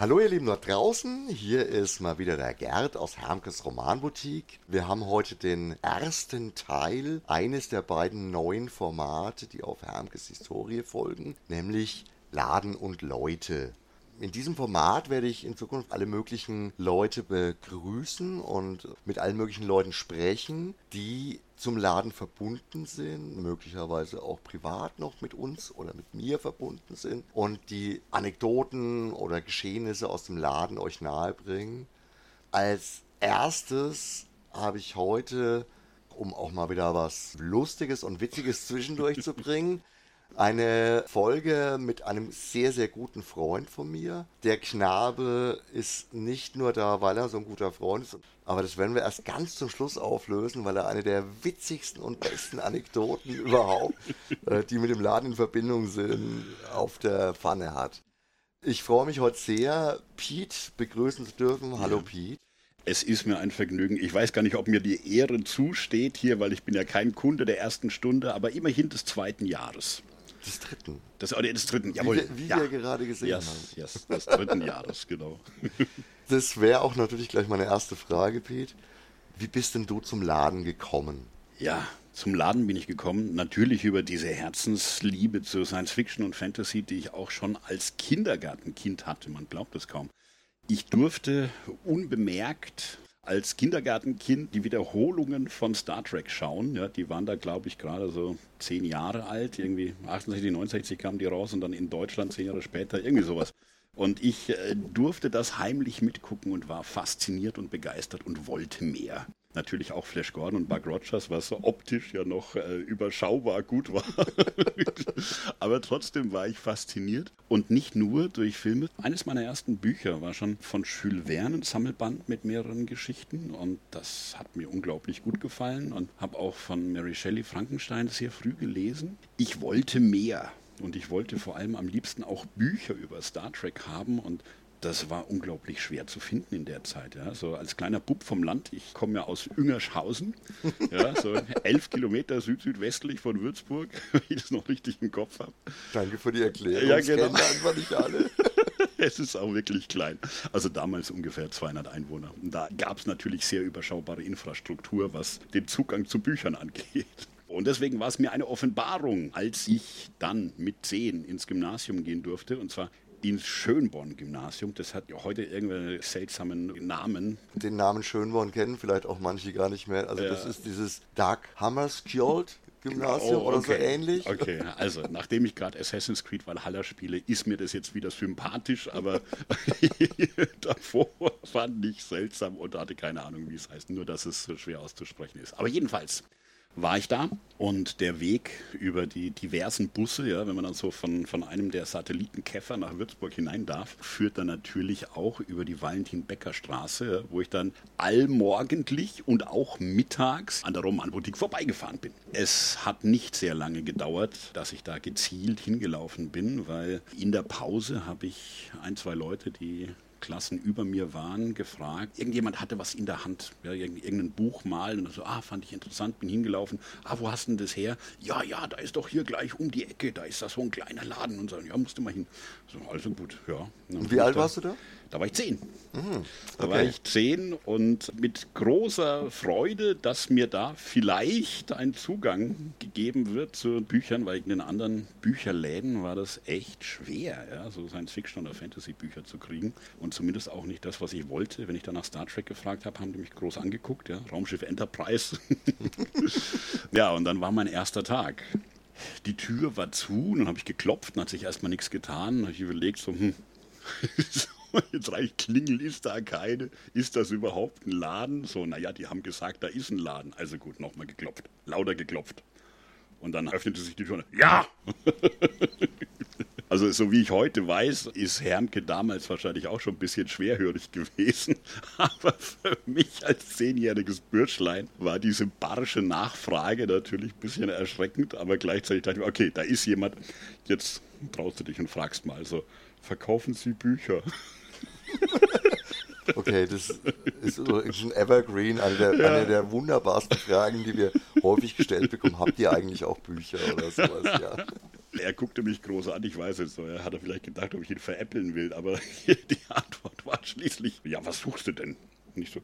Hallo ihr Lieben dort draußen, hier ist mal wieder der Gerd aus Hermkes Romanboutique. Wir haben heute den ersten Teil eines der beiden neuen Formate, die auf Hermkes Historie folgen, nämlich Laden und Leute. In diesem Format werde ich in Zukunft alle möglichen Leute begrüßen und mit allen möglichen Leuten sprechen, die zum Laden verbunden sind, möglicherweise auch privat noch mit uns oder mit mir verbunden sind und die Anekdoten oder Geschehnisse aus dem Laden euch nahebringen. Als erstes habe ich heute, um auch mal wieder was Lustiges und Witziges zwischendurch zu bringen, eine Folge mit einem sehr, sehr guten Freund von mir. Der Knabe ist nicht nur da, weil er so ein guter Freund ist, aber das werden wir erst ganz zum Schluss auflösen, weil er eine der witzigsten und besten Anekdoten überhaupt, äh, die mit dem Laden in Verbindung sind, auf der Pfanne hat. Ich freue mich heute sehr, Pete begrüßen zu dürfen. Hallo ja. Pete. Es ist mir ein Vergnügen. Ich weiß gar nicht, ob mir die Ehre zusteht hier, weil ich bin ja kein Kunde der ersten Stunde, aber immerhin des zweiten Jahres. Des dritten. Das, oder des dritten, jawohl. Wie, wie ja. wir gerade gesehen yes, haben. Yes, des dritten Jahres, genau. Das wäre auch natürlich gleich meine erste Frage, Pete. Wie bist denn du zum Laden gekommen? Ja, zum Laden bin ich gekommen, natürlich über diese Herzensliebe zu Science Fiction und Fantasy, die ich auch schon als Kindergartenkind hatte. Man glaubt es kaum. Ich durfte unbemerkt als Kindergartenkind die Wiederholungen von Star Trek schauen. Ja, die waren da, glaube ich, gerade so zehn Jahre alt. Irgendwie 68, 69 kamen die raus und dann in Deutschland zehn Jahre später, irgendwie sowas. Und ich äh, durfte das heimlich mitgucken und war fasziniert und begeistert und wollte mehr. Natürlich auch Flash Gordon und Buck Rogers, was optisch ja noch äh, überschaubar gut war. Aber trotzdem war ich fasziniert. Und nicht nur durch Filme. Eines meiner ersten Bücher war schon von Jules Verne, ein Sammelband mit mehreren Geschichten. Und das hat mir unglaublich gut gefallen. Und habe auch von Mary Shelley Frankenstein sehr früh gelesen. Ich wollte mehr. Und ich wollte vor allem am liebsten auch Bücher über Star Trek haben und das war unglaublich schwer zu finden in der Zeit. Ja. So als kleiner Bub vom Land, ich komme ja aus Üngerschhausen, ja, so elf Kilometer süd-südwestlich von Würzburg, wenn ich das noch richtig im Kopf habe. Danke für die Erklärung. Ja, genau. einfach nicht alle. es ist auch wirklich klein. Also damals ungefähr 200 Einwohner. Und da gab es natürlich sehr überschaubare Infrastruktur, was den Zugang zu Büchern angeht. Und deswegen war es mir eine Offenbarung, als ich dann mit zehn ins Gymnasium gehen durfte. Und zwar ins Schönborn-Gymnasium. Das hat ja heute irgendwelche seltsamen Namen. Den Namen Schönborn kennen vielleicht auch manche gar nicht mehr. Also ja. das ist dieses Dark Hammerskjold Gymnasium oh, okay. oder so ähnlich. Okay, also nachdem ich gerade Assassin's Creed Valhalla spiele, ist mir das jetzt wieder sympathisch, aber davor fand ich seltsam und hatte keine Ahnung, wie es heißt. Nur, dass es so schwer auszusprechen ist. Aber jedenfalls, war ich da und der Weg über die diversen Busse, ja, wenn man dann so von, von einem der Satellitenkäfer nach Würzburg hinein darf, führt dann natürlich auch über die Valentin-Becker-Straße, ja, wo ich dann allmorgendlich und auch mittags an der Romanboutique vorbeigefahren bin. Es hat nicht sehr lange gedauert, dass ich da gezielt hingelaufen bin, weil in der Pause habe ich ein, zwei Leute, die Klassen über mir waren, gefragt. Irgendjemand hatte was in der Hand, ja, irgendein Buch malen und so, ah, fand ich interessant, bin hingelaufen. Ah, wo hast du denn das her? Ja, ja, da ist doch hier gleich um die Ecke, da ist das so ein kleiner Laden und so. Ja, musste mal hin. So, also gut, ja. Und wie alt warst du da? Da war ich zehn. Mhm. Okay. Da war ich zehn und mit großer Freude, dass mir da vielleicht ein Zugang gegeben wird zu Büchern, weil in den anderen Bücherläden war das echt schwer, ja, so Science-Fiction- oder Fantasy-Bücher zu kriegen. Und zumindest auch nicht das, was ich wollte. Wenn ich dann nach Star Trek gefragt habe, haben die mich groß angeguckt, ja, Raumschiff Enterprise. ja, und dann war mein erster Tag. Die Tür war zu, dann habe ich geklopft, dann hat sich erstmal nichts getan. Dann habe ich überlegt, so, hm, Jetzt reicht Klingel, ist da keine? Ist das überhaupt ein Laden? So, naja, die haben gesagt, da ist ein Laden. Also gut, nochmal geklopft. Lauter geklopft. Und dann öffnete sich die Tür. Ja! Also so wie ich heute weiß, ist Hermke damals wahrscheinlich auch schon ein bisschen schwerhörig gewesen. Aber für mich als zehnjähriges Bürschlein war diese barsche Nachfrage natürlich ein bisschen erschreckend. Aber gleichzeitig dachte ich, okay, da ist jemand, jetzt traust du dich und fragst mal so, verkaufen Sie Bücher? Okay, das ist ein Evergreen, eine der, ja. eine der, wunderbarsten Fragen, die wir häufig gestellt bekommen. Habt ihr eigentlich auch Bücher oder sowas? Ja. Er guckte mich groß an, ich weiß es so. Er hatte vielleicht gedacht, ob ich ihn veräppeln will, aber die Antwort war schließlich, ja, was suchst du denn? Und ich so,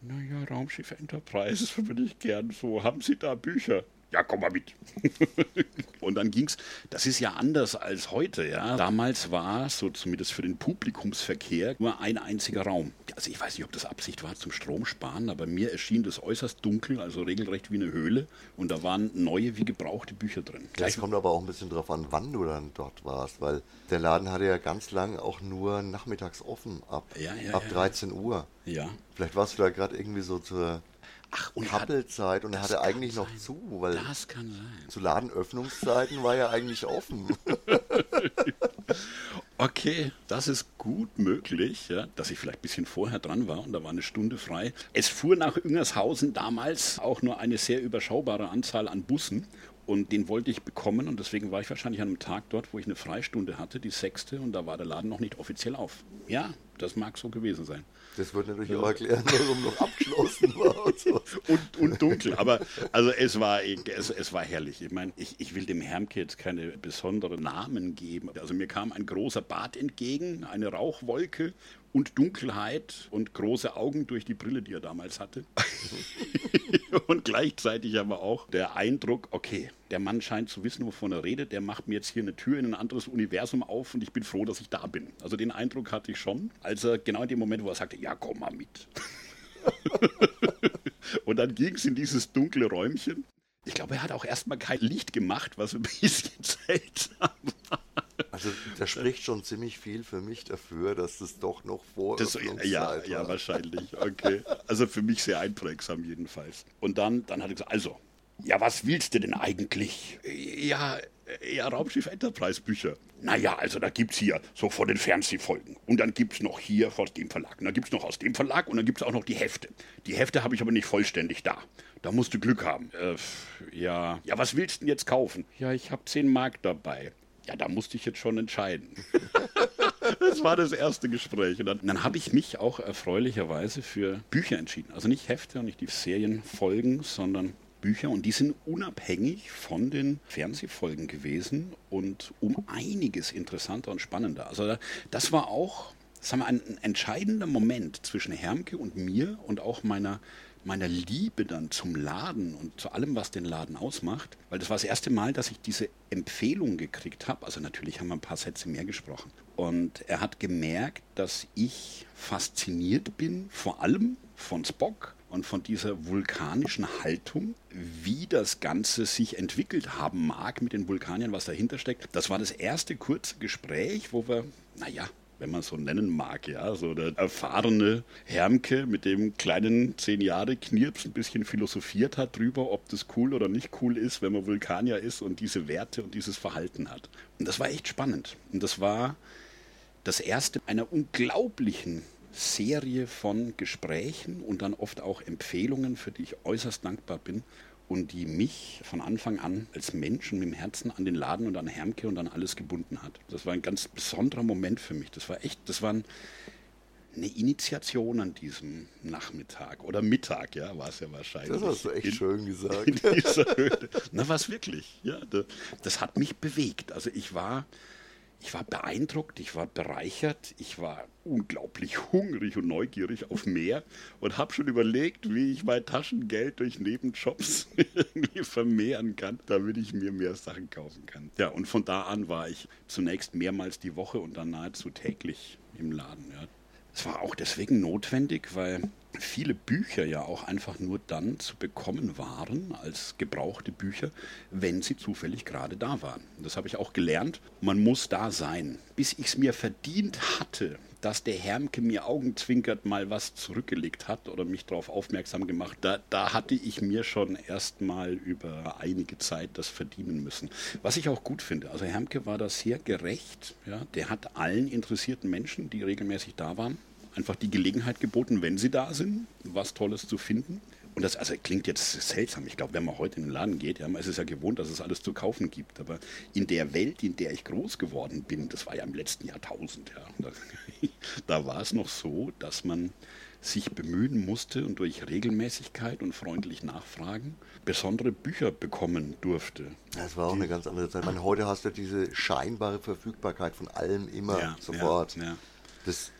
naja, Raumschiff Enterprise würde ich gern so. Haben Sie da Bücher? Ja, komm mal mit. und dann ging's, das ist ja anders als heute, ja. Damals war so zumindest für den Publikumsverkehr nur ein einziger Raum. Also ich weiß nicht, ob das Absicht war zum Stromsparen, aber mir erschien das äußerst dunkel, also regelrecht wie eine Höhle. Und da waren neue wie gebrauchte Bücher drin. Gleich kommt aber auch ein bisschen drauf an, wann du dann dort warst, weil der Laden hatte ja ganz lang auch nur nachmittags offen, ab, ja, ja, ab 13 Uhr. Ja. Vielleicht warst du da gerade irgendwie so zur Ach, und Kappelzeit und er hatte eigentlich sein. noch zu, weil das kann sein. zu Ladenöffnungszeiten war er eigentlich offen. okay, das ist gut möglich, ja, dass ich vielleicht ein bisschen vorher dran war und da war eine Stunde frei. Es fuhr nach Ingershausen damals auch nur eine sehr überschaubare Anzahl an Bussen und den wollte ich bekommen und deswegen war ich wahrscheinlich an einem Tag dort, wo ich eine Freistunde hatte, die sechste, und da war der Laden noch nicht offiziell auf. Ja, das mag so gewesen sein. Das würde natürlich auch erklären, warum noch abgeschlossen war. Und, so. und, und, dunkel. Aber also es war, es, es war herrlich. Ich meine, ich, ich will dem Hermke jetzt keine besonderen Namen geben. Also mir kam ein großer Bart entgegen, eine Rauchwolke und Dunkelheit und große Augen durch die Brille, die er damals hatte. und gleichzeitig aber auch der Eindruck, okay, der Mann scheint zu wissen, wovon er redet, der macht mir jetzt hier eine Tür in ein anderes Universum auf und ich bin froh, dass ich da bin. Also den Eindruck hatte ich schon, als er genau in dem Moment, wo er sagte, ja, komm mal mit. und dann ging es in dieses dunkle Räumchen. Ich glaube, er hat auch erstmal kein Licht gemacht, was ein bisschen seltsam war. Also da spricht schon ziemlich viel für mich dafür, dass das doch noch vor das, ja, war. ja, wahrscheinlich. Okay. Also für mich sehr einprägsam jedenfalls. Und dann, dann hat er gesagt, also, ja, was willst du denn eigentlich? Ja, ja, Raumschiff Enterprise Bücher. Naja, also da gibt es hier so von den Fernsehfolgen. Und dann gibt es noch hier aus dem Verlag. Und dann gibt es noch aus dem Verlag und dann gibt es auch noch die Hefte. Die Hefte habe ich aber nicht vollständig da. Da musst du Glück haben. Äh, ja. Ja, was willst du denn jetzt kaufen? Ja, ich habe 10 Mark dabei. Ja, da musste ich jetzt schon entscheiden. das war das erste Gespräch. Und dann, dann habe ich mich auch erfreulicherweise für Bücher entschieden. Also nicht Hefte und nicht die Serienfolgen, sondern Bücher und die sind unabhängig von den Fernsehfolgen gewesen und um einiges interessanter und spannender. Also das war auch sagen wir, ein entscheidender Moment zwischen Hermke und mir und auch meiner meiner Liebe dann zum Laden und zu allem, was den Laden ausmacht, weil das war das erste Mal, dass ich diese Empfehlung gekriegt habe. Also natürlich haben wir ein paar Sätze mehr gesprochen. Und er hat gemerkt, dass ich fasziniert bin, vor allem von Spock und von dieser vulkanischen Haltung, wie das Ganze sich entwickelt haben mag mit den Vulkaniern, was dahinter steckt. Das war das erste kurze Gespräch, wo wir, naja, wenn man so nennen mag, ja, so der erfahrene Hermke mit dem kleinen zehn Jahre Knirps ein bisschen philosophiert hat drüber, ob das cool oder nicht cool ist, wenn man Vulkanier ist und diese Werte und dieses Verhalten hat. Und das war echt spannend. Und das war das erste einer unglaublichen Serie von Gesprächen und dann oft auch Empfehlungen, für die ich äußerst dankbar bin und die mich von Anfang an als Mensch und mit dem Herzen an den Laden und an Hermke und an alles gebunden hat. Das war ein ganz besonderer Moment für mich. Das war echt, das war eine Initiation an diesem Nachmittag oder Mittag, ja, war es ja wahrscheinlich. Das hast du echt in, schön gesagt. Na, was wirklich, ja. Das, das hat mich bewegt. Also ich war ich war beeindruckt, ich war bereichert, ich war unglaublich hungrig und neugierig auf mehr und habe schon überlegt, wie ich mein Taschengeld durch Nebenjobs irgendwie vermehren kann, damit ich mir mehr Sachen kaufen kann. Ja, und von da an war ich zunächst mehrmals die Woche und dann nahezu täglich im Laden. Ja. Es war auch deswegen notwendig, weil viele Bücher ja auch einfach nur dann zu bekommen waren als gebrauchte Bücher, wenn sie zufällig gerade da waren. Das habe ich auch gelernt. Man muss da sein. Bis ich es mir verdient hatte, dass der Hermke mir augenzwinkert mal was zurückgelegt hat oder mich darauf aufmerksam gemacht, da, da hatte ich mir schon erst mal über einige Zeit das verdienen müssen. Was ich auch gut finde. Also Hermke war da sehr gerecht. Ja? Der hat allen interessierten Menschen, die regelmäßig da waren, einfach die Gelegenheit geboten, wenn sie da sind, was Tolles zu finden. Und das also klingt jetzt seltsam. Ich glaube, wenn man heute in den Laden geht, ja, man ist es ja gewohnt, dass es alles zu kaufen gibt. Aber in der Welt, in der ich groß geworden bin, das war ja im letzten Jahrtausend, ja, da, da war es noch so, dass man sich bemühen musste und durch Regelmäßigkeit und freundlich Nachfragen besondere Bücher bekommen durfte. Das war auch eine ganz andere Zeit. meine, heute hast du diese scheinbare Verfügbarkeit von allem immer ja, sofort. Ja, ja. Das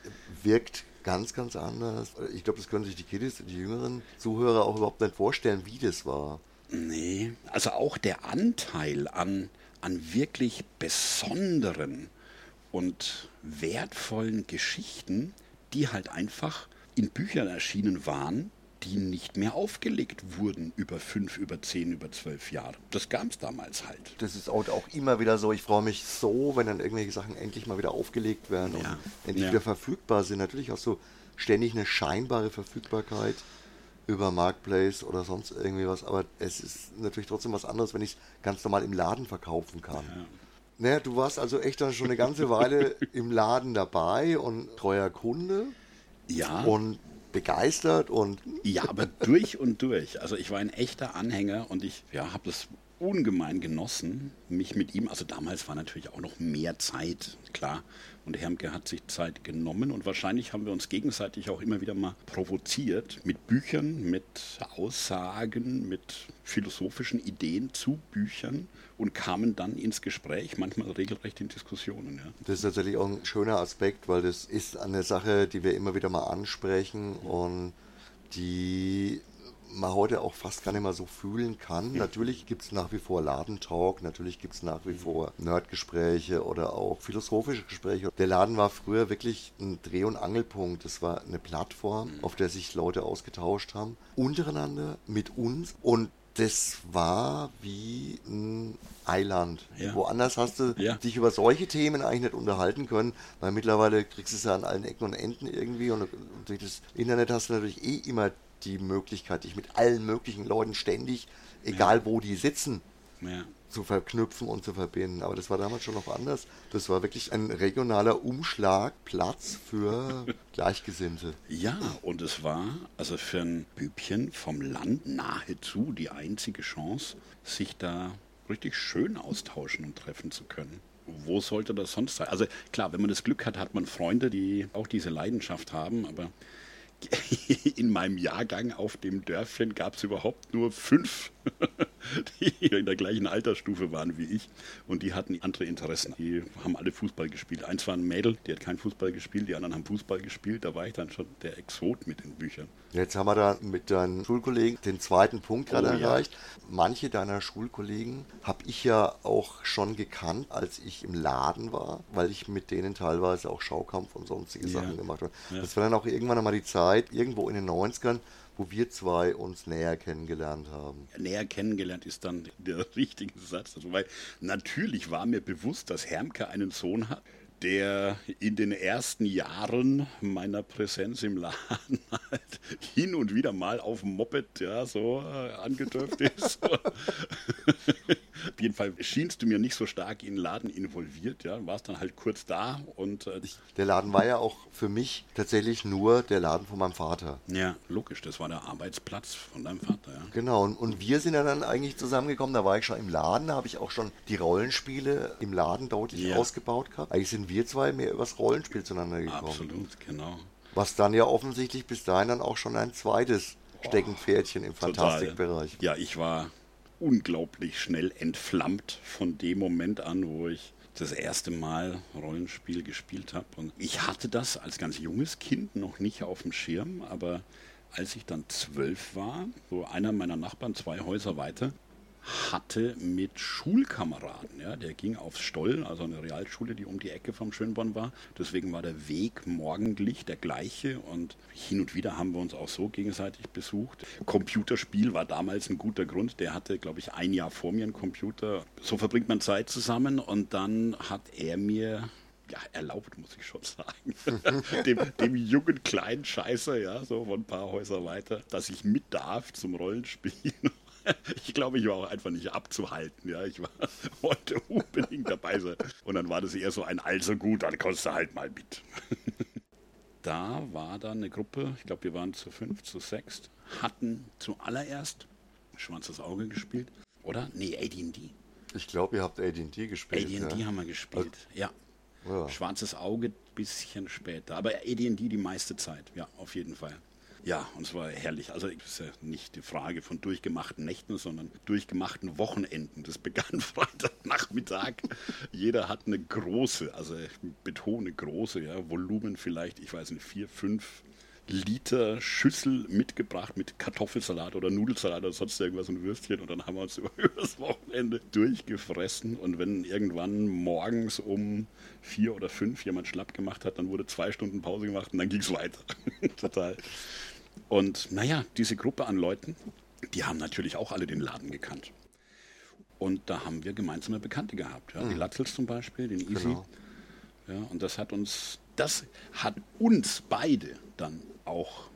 wirkt ganz, ganz anders. Ich glaube, das können sich die Kiddies, die jüngeren Zuhörer auch überhaupt nicht vorstellen, wie das war. Nee, also auch der Anteil an, an wirklich besonderen und wertvollen Geschichten, die halt einfach in Büchern erschienen waren, die nicht mehr aufgelegt wurden über fünf, über zehn, über zwölf Jahre. Das gab es damals halt. Das ist auch, immer wieder so. Ich freue mich so, wenn dann irgendwelche Sachen endlich mal wieder aufgelegt werden ja. und endlich ja. wieder verfügbar sind. Natürlich auch so ständig eine scheinbare Verfügbarkeit über Marketplace oder sonst irgendwie was. Aber es ist natürlich trotzdem was anderes, wenn ich es ganz normal im Laden verkaufen kann. Ja. Naja, du warst also echt dann schon eine ganze Weile im Laden dabei und treuer Kunde. Ja. Und begeistert und. Ja, aber durch und durch. Also ich war ein echter Anhänger und ich ja, habe das ungemein genossen, mich mit ihm, also damals war natürlich auch noch mehr Zeit, klar. Und Hermke hat sich Zeit genommen und wahrscheinlich haben wir uns gegenseitig auch immer wieder mal provoziert mit Büchern, mit Aussagen, mit philosophischen Ideen zu Büchern und kamen dann ins Gespräch, manchmal regelrecht in Diskussionen. Ja. Das ist tatsächlich auch ein schöner Aspekt, weil das ist eine Sache, die wir immer wieder mal ansprechen und die man heute auch fast gar nicht mehr so fühlen kann. Natürlich gibt es nach wie vor Ladentalk, natürlich gibt es nach wie vor Nerdgespräche oder auch philosophische Gespräche. Der Laden war früher wirklich ein Dreh- und Angelpunkt. Es war eine Plattform, auf der sich Leute ausgetauscht haben, untereinander, mit uns und das war wie ein Eiland. Ja. Woanders hast du ja. dich über solche Themen eigentlich nicht unterhalten können, weil mittlerweile kriegst du es ja an allen Ecken und Enden irgendwie und durch das Internet hast du natürlich eh immer die Möglichkeit, dich mit allen möglichen Leuten ständig, egal ja. wo die sitzen, ja. zu verknüpfen und zu verbinden. Aber das war damals schon noch anders. Das war wirklich ein regionaler Umschlagplatz für Gleichgesinnte. Ja, und es war also für ein Bübchen vom Land nahezu die einzige Chance, sich da richtig schön austauschen und treffen zu können wo sollte das sonst sein? Also klar, wenn man das Glück hat, hat man Freunde, die auch diese Leidenschaft haben, aber in meinem Jahrgang auf dem Dörfchen gab es überhaupt nur fünf, die in der gleichen Altersstufe waren wie ich. Und die hatten andere Interessen. Die haben alle Fußball gespielt. Eins war ein Mädel, die hat kein Fußball gespielt, die anderen haben Fußball gespielt. Da war ich dann schon der Exot mit den Büchern. Jetzt haben wir da mit deinen Schulkollegen den zweiten Punkt gerade oh, erreicht. Ja. Manche deiner Schulkollegen habe ich ja auch schon gekannt, als ich im Laden war, weil ich mit denen teilweise auch Schaukampf und sonstige ja. Sachen gemacht habe. Ja. Das war dann auch irgendwann einmal die Zeit, irgendwo in den 90ern, wo wir zwei uns näher kennengelernt haben. Näher kennengelernt ist dann der richtige Satz. Also, weil natürlich war mir bewusst, dass Hermke einen Sohn hat, der in den ersten Jahren meiner Präsenz im Laden halt hin und wieder mal auf dem Moped ja, so äh, angedürft ist. auf jeden Fall schienst du mir nicht so stark in den Laden involviert, ja, warst dann halt kurz da und äh, der Laden war ja auch für mich tatsächlich nur der Laden von meinem Vater. Ja, logisch, das war der Arbeitsplatz von deinem Vater, ja. Genau, und, und wir sind ja dann eigentlich zusammengekommen, da war ich schon im Laden, da habe ich auch schon die Rollenspiele im Laden deutlich ja. ausgebaut gehabt. Eigentlich sind wir zwei mehr übers Rollenspiel zueinander gekommen. Absolut, genau. Was dann ja offensichtlich bis dahin dann auch schon ein zweites Steckenpferdchen im Fantastikbereich. Ja, ich war unglaublich schnell entflammt von dem Moment an, wo ich das erste Mal Rollenspiel gespielt habe. Und ich hatte das als ganz junges Kind noch nicht auf dem Schirm, aber als ich dann zwölf war, so einer meiner Nachbarn zwei Häuser weiter, hatte mit Schulkameraden. Ja, der ging aufs Stoll, also eine Realschule, die um die Ecke vom Schönborn war. Deswegen war der Weg morgendlich der gleiche und hin und wieder haben wir uns auch so gegenseitig besucht. Computerspiel war damals ein guter Grund. Der hatte, glaube ich, ein Jahr vor mir einen Computer. So verbringt man Zeit zusammen und dann hat er mir ja, erlaubt, muss ich schon sagen. dem, dem, jungen kleinen Scheißer, ja, so von ein paar Häuser weiter, dass ich mit darf zum Rollenspielen. Ich glaube, ich war auch einfach nicht abzuhalten. Ja, ich war, wollte unbedingt dabei sein. Und dann war das eher so ein also gut, dann kommst du halt mal mit. da war dann eine Gruppe, ich glaube, wir waren zu fünf, zu sechs, hatten zuallererst Schwarzes Auge gespielt, oder? Nee, AD&D. Ich glaube, ihr habt AD&D gespielt. AD&D ja? haben wir gespielt, ja. ja. Schwarzes Auge bisschen später, aber AD&D die meiste Zeit, ja, auf jeden Fall. Ja, und es war herrlich. Also es ist ja nicht die Frage von durchgemachten Nächten, sondern durchgemachten Wochenenden. Das begann Freitagnachmittag. Jeder hat eine große, also ich betone große, ja, Volumen vielleicht, ich weiß nicht, vier, fünf Liter Schüssel mitgebracht mit Kartoffelsalat oder Nudelsalat oder sonst irgendwas und Würstchen und dann haben wir uns über, das Wochenende durchgefressen und wenn irgendwann morgens um vier oder fünf jemand schlapp gemacht hat, dann wurde zwei Stunden Pause gemacht und dann ging es weiter. Total. Und naja, diese Gruppe an Leuten, die haben natürlich auch alle den Laden gekannt. Und da haben wir gemeinsame Bekannte gehabt. Ja. Die mhm. Latzels zum Beispiel, den Easy. Genau. Ja, und das hat uns, das hat uns beide dann auch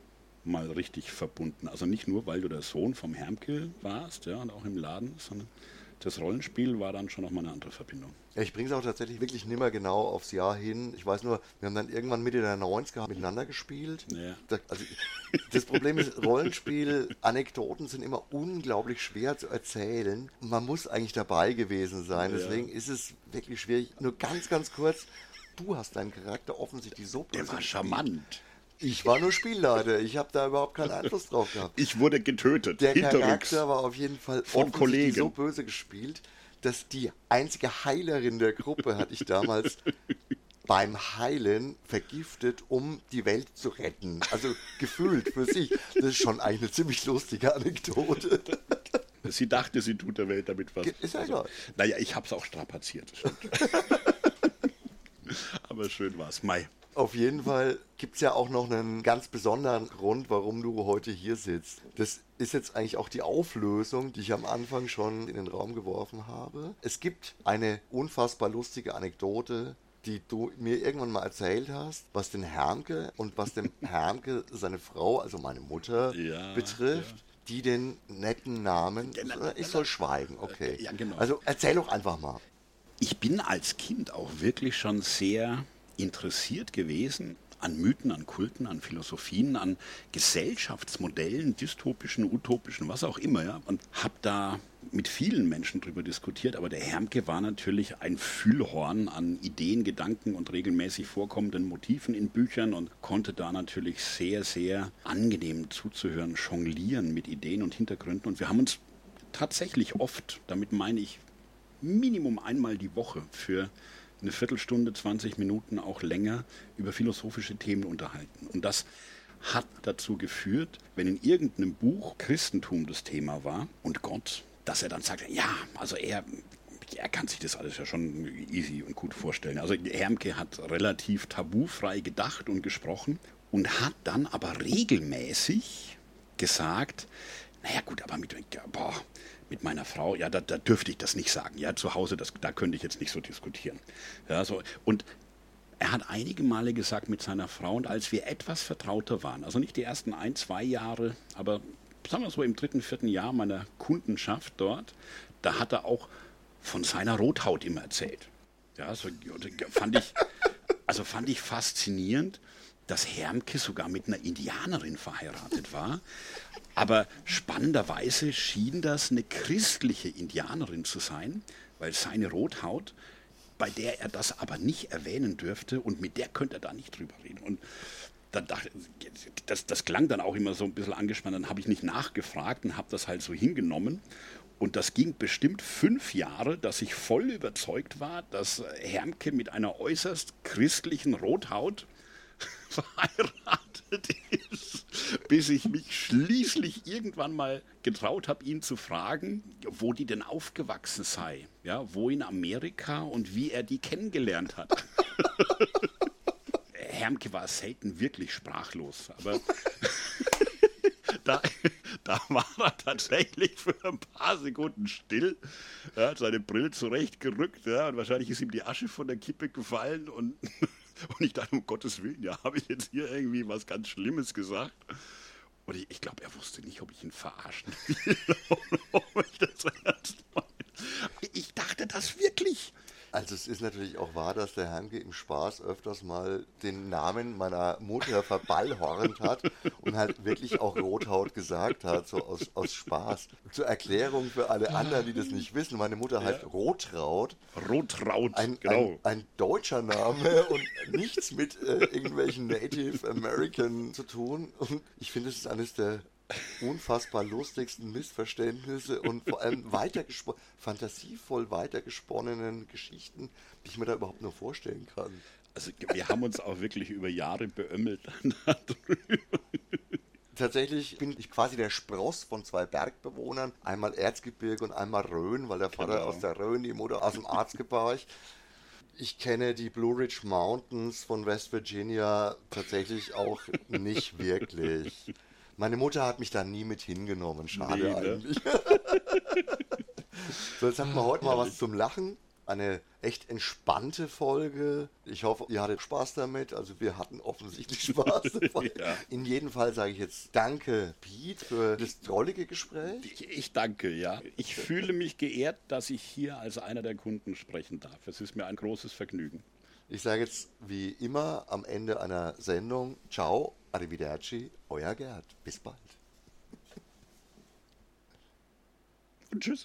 mal richtig verbunden. Also nicht nur, weil du der Sohn vom Hermke warst ja, und auch im Laden, sondern das Rollenspiel war dann schon nochmal eine andere Verbindung. Ich bringe es auch tatsächlich wirklich nicht mehr genau aufs Jahr hin. Ich weiß nur, wir haben dann irgendwann Mitte der 90er miteinander gespielt. Ja. Das, also, das Problem ist, Rollenspiel, Anekdoten sind immer unglaublich schwer zu erzählen. Man muss eigentlich dabei gewesen sein. Deswegen ja. ist es wirklich schwierig. Nur ganz, ganz kurz. Du hast deinen Charakter offensichtlich so Der war charmant. Ich war nur Spielleiter. Ich habe da überhaupt keinen Einfluss drauf gehabt. Ich wurde getötet. Der Charakter war auf jeden Fall von Kollegen so böse gespielt, dass die einzige Heilerin der Gruppe hatte ich damals beim Heilen vergiftet, um die Welt zu retten. Also gefühlt für sich. Das ist schon eine ziemlich lustige Anekdote. Sie dachte, sie tut der Welt damit was. Ist ja also, egal. Naja, ich habe es auch strapaziert. Aber schön war es. Mai. Auf jeden Fall gibt es ja auch noch einen ganz besonderen Grund, warum du heute hier sitzt. Das ist jetzt eigentlich auch die Auflösung, die ich am Anfang schon in den Raum geworfen habe. Es gibt eine unfassbar lustige Anekdote, die du mir irgendwann mal erzählt hast, was den Hermke und was dem Hermke seine Frau, also meine Mutter, ja, betrifft. Ja die den netten Namen. Ich soll schweigen, okay. Ja, genau. Also erzähl doch einfach mal. Ich bin als Kind auch wirklich schon sehr interessiert gewesen an Mythen, an Kulten, an Philosophien, an Gesellschaftsmodellen, dystopischen, utopischen, was auch immer. Ja? Und habe da mit vielen Menschen darüber diskutiert, aber der Hermke war natürlich ein Füllhorn an Ideen, Gedanken und regelmäßig vorkommenden Motiven in Büchern und konnte da natürlich sehr, sehr angenehm zuzuhören, jonglieren mit Ideen und Hintergründen. Und wir haben uns tatsächlich oft, damit meine ich Minimum einmal die Woche für eine Viertelstunde, 20 Minuten auch länger über philosophische Themen unterhalten. Und das hat dazu geführt, wenn in irgendeinem Buch Christentum das Thema war und Gott, dass er dann sagt, ja, also er, er kann sich das alles ja schon easy und gut vorstellen. Also Hermke hat relativ tabufrei gedacht und gesprochen und hat dann aber regelmäßig gesagt, naja gut, aber mit, boah, mit meiner Frau, ja, da, da dürfte ich das nicht sagen. Ja, zu Hause, das, da könnte ich jetzt nicht so diskutieren. Ja, so. Und er hat einige Male gesagt mit seiner Frau, und als wir etwas vertrauter waren, also nicht die ersten ein, zwei Jahre, aber sagen wir so im dritten, vierten Jahr meiner Kundenschaft dort, da hat er auch von seiner Rothaut immer erzählt. Ja, so fand ich, also fand ich faszinierend, dass Hermke sogar mit einer Indianerin verheiratet war. Aber spannenderweise schien das eine christliche Indianerin zu sein, weil seine Rothaut, bei der er das aber nicht erwähnen dürfte und mit der könnte er da nicht drüber reden. Und dann dachte, das, das klang dann auch immer so ein bisschen angespannt. Dann habe ich nicht nachgefragt und habe das halt so hingenommen. Und das ging bestimmt fünf Jahre, dass ich voll überzeugt war, dass Hermke mit einer äußerst christlichen Rothaut verheiratet ist, bis ich mich schließlich irgendwann mal getraut habe, ihn zu fragen, wo die denn aufgewachsen sei, ja, wo in Amerika und wie er die kennengelernt hat. Hermke war selten wirklich sprachlos, aber da, da war er tatsächlich für ein paar Sekunden still. Er hat seine Brille zurechtgerückt ja, und wahrscheinlich ist ihm die Asche von der Kippe gefallen und und ich dachte, um Gottes Willen, ja, habe ich jetzt hier irgendwie was ganz Schlimmes gesagt? Und ich, ich glaube, er wusste nicht, ob ich ihn verarschen will. Ich dachte das wirklich. Also es ist natürlich auch wahr, dass der Hermke im Spaß öfters mal den Namen meiner Mutter verballhornt hat und halt wirklich auch Rothaut gesagt hat, so aus, aus Spaß. Zur Erklärung für alle anderen, die das nicht wissen, meine Mutter heißt ja. Rotraut. Rotraut, ein, genau. Ein, ein, deutscher Name und nichts mit äh, irgendwelchen Native American zu tun. Und ich finde, es ist eines der unfassbar lustigsten Missverständnisse und vor allem fantasievoll weitergesponnenen Geschichten, die ich mir da überhaupt nur vorstellen kann. Also wir haben uns auch wirklich über Jahre beömmelt Tatsächlich bin ich quasi der Spross von zwei Bergbewohnern, einmal Erzgebirge und einmal Rhön, weil der Vater genau. aus der Rhön, die Mutter aus dem Arztgebirge. Ich kenne die Blue Ridge Mountains von West Virginia tatsächlich auch nicht wirklich. Meine Mutter hat mich da nie mit hingenommen. Schade nee, ne? eigentlich. so, jetzt hatten wir heute mal was zum Lachen. Eine echt entspannte Folge. Ich hoffe, ihr hattet Spaß damit. Also wir hatten offensichtlich Spaß. ja. In jedem Fall sage ich jetzt Danke, Pete, für das drollige Gespräch. Ich, ich, danke, ja. Ich fühle mich geehrt, dass ich hier als einer der Kunden sprechen darf. Es ist mir ein großes Vergnügen. Ich sage jetzt wie immer am Ende einer Sendung Ciao Arrivederci, euer Gerd. Bis bald. Und tschüss.